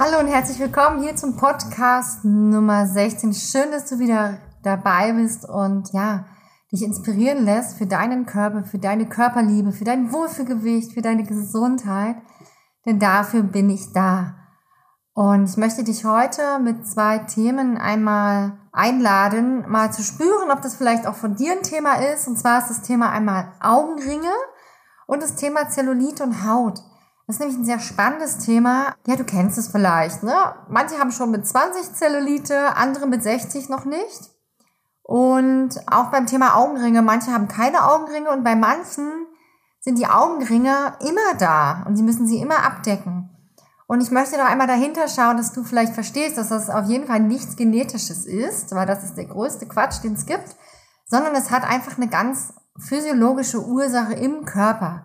Hallo und herzlich willkommen hier zum Podcast Nummer 16. Schön, dass du wieder dabei bist und ja, dich inspirieren lässt für deinen Körper, für deine Körperliebe, für dein Wohlfühlgewicht, für deine Gesundheit. Denn dafür bin ich da. Und ich möchte dich heute mit zwei Themen einmal einladen, mal zu spüren, ob das vielleicht auch von dir ein Thema ist. Und zwar ist das Thema einmal Augenringe und das Thema Zellulite und Haut. Das ist nämlich ein sehr spannendes Thema. Ja, du kennst es vielleicht. Ne? Manche haben schon mit 20 Zellulite, andere mit 60 noch nicht. Und auch beim Thema Augenringe, manche haben keine Augenringe und bei manchen sind die Augenringe immer da und sie müssen sie immer abdecken. Und ich möchte noch einmal dahinter schauen, dass du vielleicht verstehst, dass das auf jeden Fall nichts Genetisches ist, weil das ist der größte Quatsch, den es gibt, sondern es hat einfach eine ganz physiologische Ursache im Körper.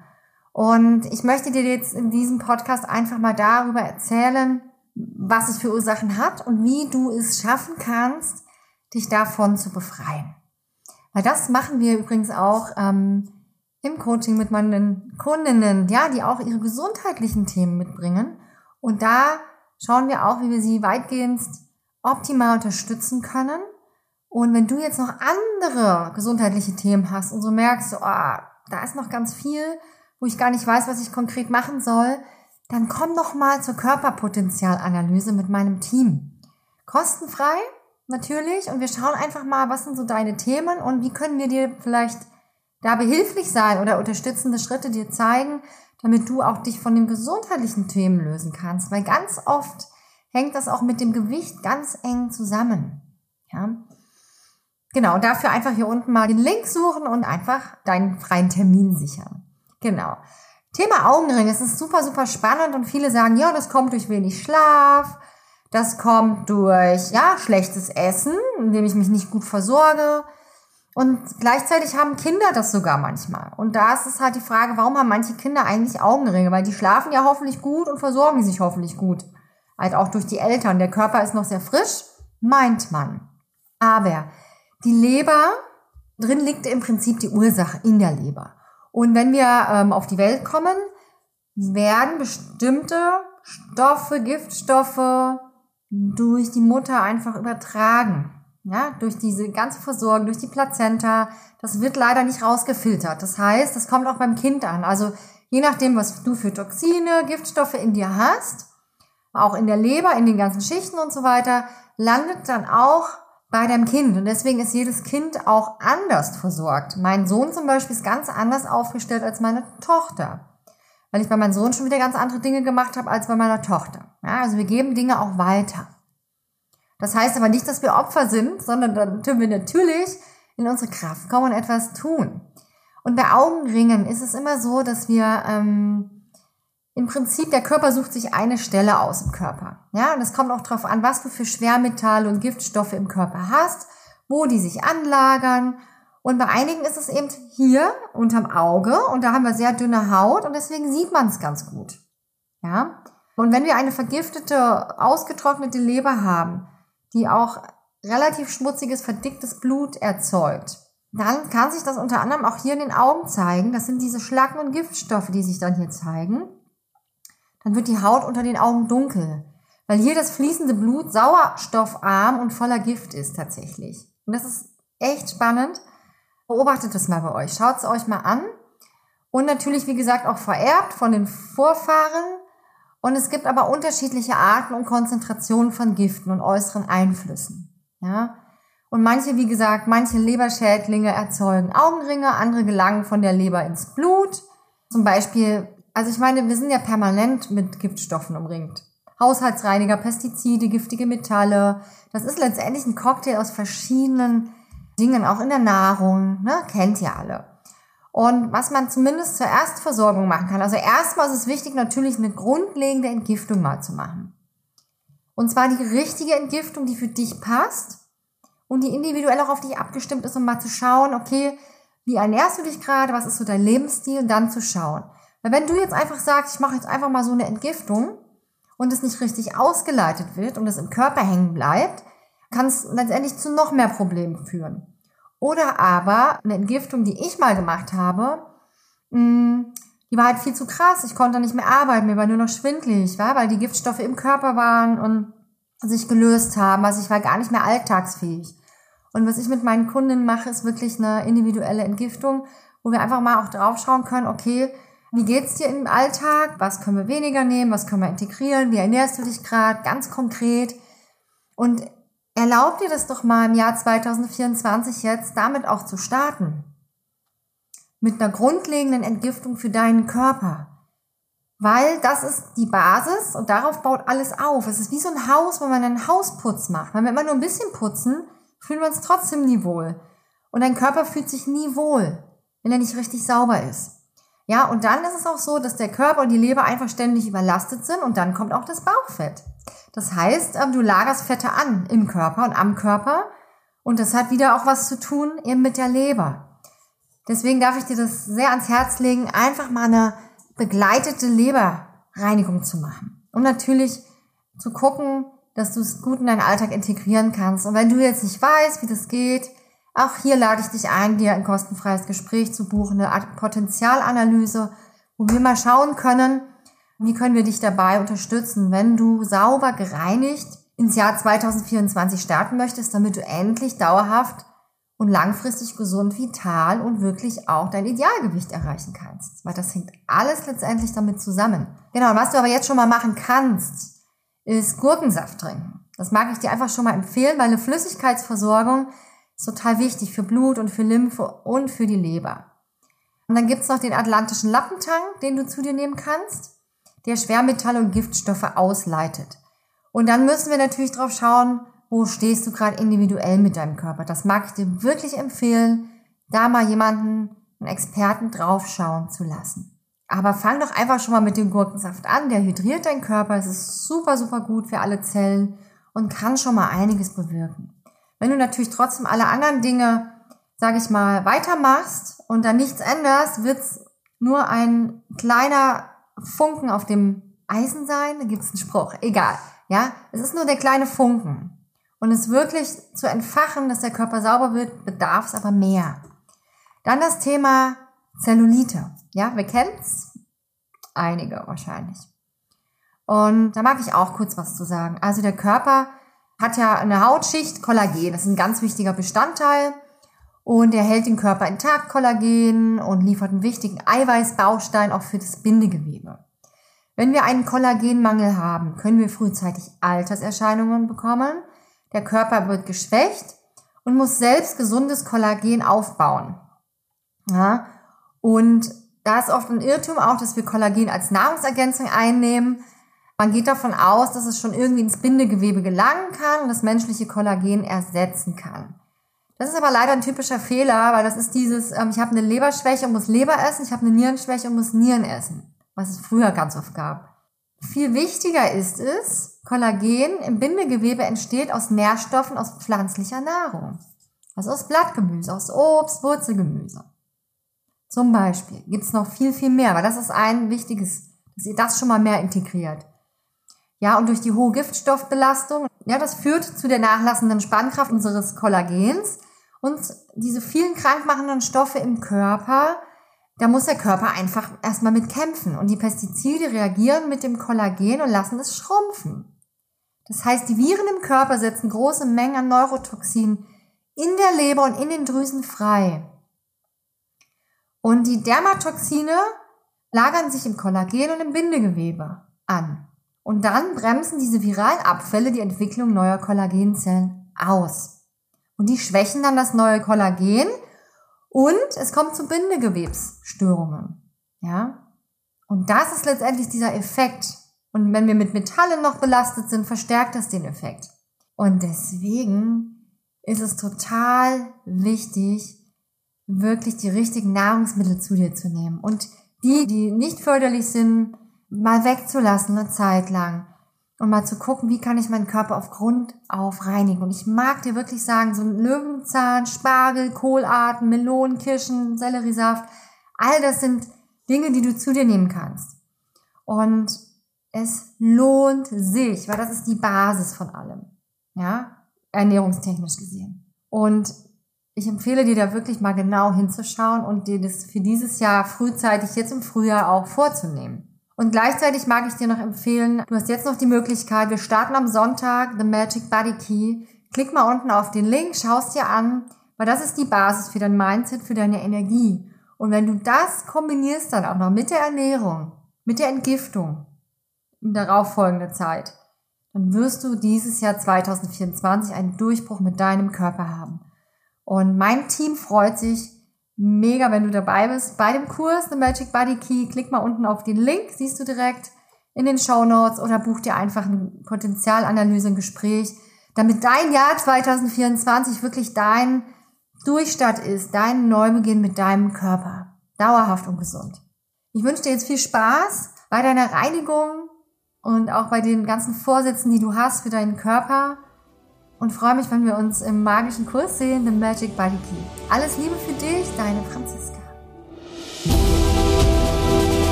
Und ich möchte dir jetzt in diesem Podcast einfach mal darüber erzählen, was es für Ursachen hat und wie du es schaffen kannst, dich davon zu befreien. Weil das machen wir übrigens auch ähm, im Coaching mit meinen Kundinnen, ja, die auch ihre gesundheitlichen Themen mitbringen. Und da schauen wir auch, wie wir sie weitgehend optimal unterstützen können. Und wenn du jetzt noch andere gesundheitliche Themen hast und so merkst, so, ah, da ist noch ganz viel, wo ich gar nicht weiß, was ich konkret machen soll, dann komm doch mal zur Körperpotenzialanalyse mit meinem Team. Kostenfrei, natürlich, und wir schauen einfach mal, was sind so deine Themen und wie können wir dir vielleicht da behilflich sein oder unterstützende Schritte dir zeigen, damit du auch dich von den gesundheitlichen Themen lösen kannst. Weil ganz oft hängt das auch mit dem Gewicht ganz eng zusammen. Ja? Genau, dafür einfach hier unten mal den Link suchen und einfach deinen freien Termin sichern. Genau. Thema Augenring, es ist super, super spannend und viele sagen, ja, das kommt durch wenig Schlaf, das kommt durch, ja, schlechtes Essen, indem ich mich nicht gut versorge. Und gleichzeitig haben Kinder das sogar manchmal. Und da ist es halt die Frage, warum haben manche Kinder eigentlich Augenringe? Weil die schlafen ja hoffentlich gut und versorgen sich hoffentlich gut. Halt auch durch die Eltern. Der Körper ist noch sehr frisch, meint man. Aber die Leber, drin liegt im Prinzip die Ursache in der Leber. Und wenn wir ähm, auf die Welt kommen, werden bestimmte Stoffe, Giftstoffe durch die Mutter einfach übertragen. Ja, durch diese ganze Versorgung, durch die Plazenta. Das wird leider nicht rausgefiltert. Das heißt, das kommt auch beim Kind an. Also je nachdem, was du für Toxine, Giftstoffe in dir hast, auch in der Leber, in den ganzen Schichten und so weiter, landet dann auch bei deinem Kind. Und deswegen ist jedes Kind auch anders versorgt. Mein Sohn zum Beispiel ist ganz anders aufgestellt als meine Tochter. Weil ich bei meinem Sohn schon wieder ganz andere Dinge gemacht habe als bei meiner Tochter. Ja, also wir geben Dinge auch weiter. Das heißt aber nicht, dass wir Opfer sind, sondern dann tun wir natürlich in unsere Kraft kommen und etwas tun. Und bei Augenringen ist es immer so, dass wir ähm, im Prinzip, der Körper sucht sich eine Stelle aus im Körper. Ja, und es kommt auch darauf an, was du für Schwermetalle und Giftstoffe im Körper hast, wo die sich anlagern. Und bei einigen ist es eben hier unterm Auge und da haben wir sehr dünne Haut und deswegen sieht man es ganz gut. Ja, Und wenn wir eine vergiftete, ausgetrocknete Leber haben, die auch relativ schmutziges, verdicktes Blut erzeugt, dann kann sich das unter anderem auch hier in den Augen zeigen. Das sind diese Schlacken und Giftstoffe, die sich dann hier zeigen. Dann wird die Haut unter den Augen dunkel, weil hier das fließende Blut sauerstoffarm und voller Gift ist tatsächlich. Und das ist echt spannend. Beobachtet das mal bei euch. Schaut es euch mal an. Und natürlich, wie gesagt, auch vererbt von den Vorfahren. Und es gibt aber unterschiedliche Arten und Konzentrationen von Giften und äußeren Einflüssen. Ja. Und manche, wie gesagt, manche Leberschädlinge erzeugen Augenringe, andere gelangen von der Leber ins Blut. Zum Beispiel, also ich meine, wir sind ja permanent mit Giftstoffen umringt. Haushaltsreiniger, Pestizide, giftige Metalle. Das ist letztendlich ein Cocktail aus verschiedenen Dingen, auch in der Nahrung, ne? kennt ihr alle. Und was man zumindest zur Erstversorgung machen kann. Also erstmal ist es wichtig, natürlich eine grundlegende Entgiftung mal zu machen. Und zwar die richtige Entgiftung, die für dich passt und die individuell auch auf dich abgestimmt ist, um mal zu schauen, okay, wie ernährst du dich gerade, was ist so dein Lebensstil und dann zu schauen. Weil wenn du jetzt einfach sagst, ich mache jetzt einfach mal so eine Entgiftung und es nicht richtig ausgeleitet wird und es im Körper hängen bleibt, kann es letztendlich zu noch mehr Problemen führen. Oder aber eine Entgiftung, die ich mal gemacht habe, mm, die war halt viel zu krass. Ich konnte nicht mehr arbeiten, mir war nur noch schwindlig, weil die Giftstoffe im Körper waren und sich gelöst haben. Also ich war gar nicht mehr alltagsfähig. Und was ich mit meinen Kunden mache, ist wirklich eine individuelle Entgiftung, wo wir einfach mal auch drauf schauen können, okay, wie geht's dir im Alltag? Was können wir weniger nehmen? Was können wir integrieren? Wie ernährst du dich gerade? Ganz konkret. Und erlaub dir das doch mal im Jahr 2024 jetzt damit auch zu starten. Mit einer grundlegenden Entgiftung für deinen Körper. Weil das ist die Basis und darauf baut alles auf. Es ist wie so ein Haus, wo man einen Hausputz macht. Wenn wir immer nur ein bisschen putzen, fühlen wir uns trotzdem nie wohl. Und dein Körper fühlt sich nie wohl, wenn er nicht richtig sauber ist. Ja, und dann ist es auch so, dass der Körper und die Leber einfach ständig überlastet sind und dann kommt auch das Bauchfett. Das heißt, ähm, du lagerst Fette an im Körper und am Körper und das hat wieder auch was zu tun eben mit der Leber. Deswegen darf ich dir das sehr ans Herz legen, einfach mal eine begleitete Leberreinigung zu machen. Und natürlich zu gucken, dass du es gut in deinen Alltag integrieren kannst. Und wenn du jetzt nicht weißt, wie das geht, auch hier lade ich dich ein, dir ein kostenfreies Gespräch zu buchen, eine Art Potenzialanalyse, wo wir mal schauen können, wie können wir dich dabei unterstützen, wenn du sauber gereinigt ins Jahr 2024 starten möchtest, damit du endlich dauerhaft und langfristig gesund, vital und wirklich auch dein Idealgewicht erreichen kannst. Weil das hängt alles letztendlich damit zusammen. Genau, was du aber jetzt schon mal machen kannst, ist Gurkensaft trinken. Das mag ich dir einfach schon mal empfehlen, weil eine Flüssigkeitsversorgung ist total wichtig für Blut und für Lymphe und für die Leber. Und dann gibt's noch den atlantischen Lappentank, den du zu dir nehmen kannst, der Schwermetalle und Giftstoffe ausleitet. Und dann müssen wir natürlich drauf schauen, wo stehst du gerade individuell mit deinem Körper. Das mag ich dir wirklich empfehlen, da mal jemanden, einen Experten draufschauen zu lassen. Aber fang doch einfach schon mal mit dem Gurkensaft an. Der hydriert deinen Körper. Es ist super, super gut für alle Zellen und kann schon mal einiges bewirken. Wenn du natürlich trotzdem alle anderen Dinge, sage ich mal, weitermachst und dann nichts änderst, wird's nur ein kleiner Funken auf dem Eisen sein. Da gibt's einen Spruch. Egal. Ja, es ist nur der kleine Funken. Und es wirklich zu entfachen, dass der Körper sauber wird, bedarf es aber mehr. Dann das Thema Zellulite. Ja, wir kennen's? Einige wahrscheinlich. Und da mag ich auch kurz was zu sagen. Also der Körper hat ja eine Hautschicht Kollagen. Das ist ein ganz wichtiger Bestandteil. Und er hält den Körper intakt, Kollagen, und liefert einen wichtigen Eiweißbaustein auch für das Bindegewebe. Wenn wir einen Kollagenmangel haben, können wir frühzeitig Alterserscheinungen bekommen. Der Körper wird geschwächt und muss selbst gesundes Kollagen aufbauen. Ja, und da ist oft ein Irrtum auch, dass wir Kollagen als Nahrungsergänzung einnehmen. Man geht davon aus, dass es schon irgendwie ins Bindegewebe gelangen kann und das menschliche Kollagen ersetzen kann. Das ist aber leider ein typischer Fehler, weil das ist dieses, ähm, ich habe eine Leberschwäche und muss Leber essen, ich habe eine Nierenschwäche und muss Nieren essen, was es früher ganz oft gab. Viel wichtiger ist es, Kollagen im Bindegewebe entsteht aus Nährstoffen aus pflanzlicher Nahrung. Also aus Blattgemüse, aus Obst, Wurzelgemüse. Zum Beispiel gibt es noch viel, viel mehr, aber das ist ein wichtiges, dass ihr das schon mal mehr integriert. Ja, und durch die hohe Giftstoffbelastung, ja, das führt zu der nachlassenden Spannkraft unseres Kollagens und diese vielen krankmachenden Stoffe im Körper, da muss der Körper einfach erstmal mit kämpfen. Und die Pestizide reagieren mit dem Kollagen und lassen es schrumpfen. Das heißt, die Viren im Körper setzen große Mengen an Neurotoxinen in der Leber und in den Drüsen frei. Und die Dermatoxine lagern sich im Kollagen und im Bindegewebe an. Und dann bremsen diese viralen Abfälle die Entwicklung neuer Kollagenzellen aus. Und die schwächen dann das neue Kollagen und es kommt zu Bindegewebsstörungen. Ja? Und das ist letztendlich dieser Effekt. Und wenn wir mit Metallen noch belastet sind, verstärkt das den Effekt. Und deswegen ist es total wichtig, wirklich die richtigen Nahrungsmittel zu dir zu nehmen. Und die, die nicht förderlich sind, mal wegzulassen eine Zeit lang und mal zu gucken, wie kann ich meinen Körper auf Grund auf reinigen. Und ich mag dir wirklich sagen, so ein Löwenzahn, Spargel, Kohlarten, Melonen, Kirschen, Selleriesaft, all das sind Dinge, die du zu dir nehmen kannst. Und es lohnt sich, weil das ist die Basis von allem. Ja, ernährungstechnisch gesehen. Und ich empfehle dir da wirklich mal genau hinzuschauen und dir das für dieses Jahr frühzeitig jetzt im Frühjahr auch vorzunehmen. Und gleichzeitig mag ich dir noch empfehlen, du hast jetzt noch die Möglichkeit, wir starten am Sonntag The Magic Body Key. Klick mal unten auf den Link, schaust dir an, weil das ist die Basis für dein Mindset, für deine Energie. Und wenn du das kombinierst dann auch noch mit der Ernährung, mit der Entgiftung in darauffolgende Zeit, dann wirst du dieses Jahr 2024 einen Durchbruch mit deinem Körper haben. Und mein Team freut sich mega, wenn du dabei bist bei dem Kurs The Magic Body Key. Klick mal unten auf den Link, siehst du direkt in den Show Notes oder buch dir einfach eine Potenzialanalyse, ein Gespräch, damit dein Jahr 2024 wirklich dein Durchstart ist, dein Neubeginn mit deinem Körper. Dauerhaft und gesund. Ich wünsche dir jetzt viel Spaß bei deiner Reinigung und auch bei den ganzen Vorsätzen, die du hast für deinen Körper und freue mich, wenn wir uns im magischen Kurs sehen, The Magic Body Key. Alles Liebe für dich, deine Franziska.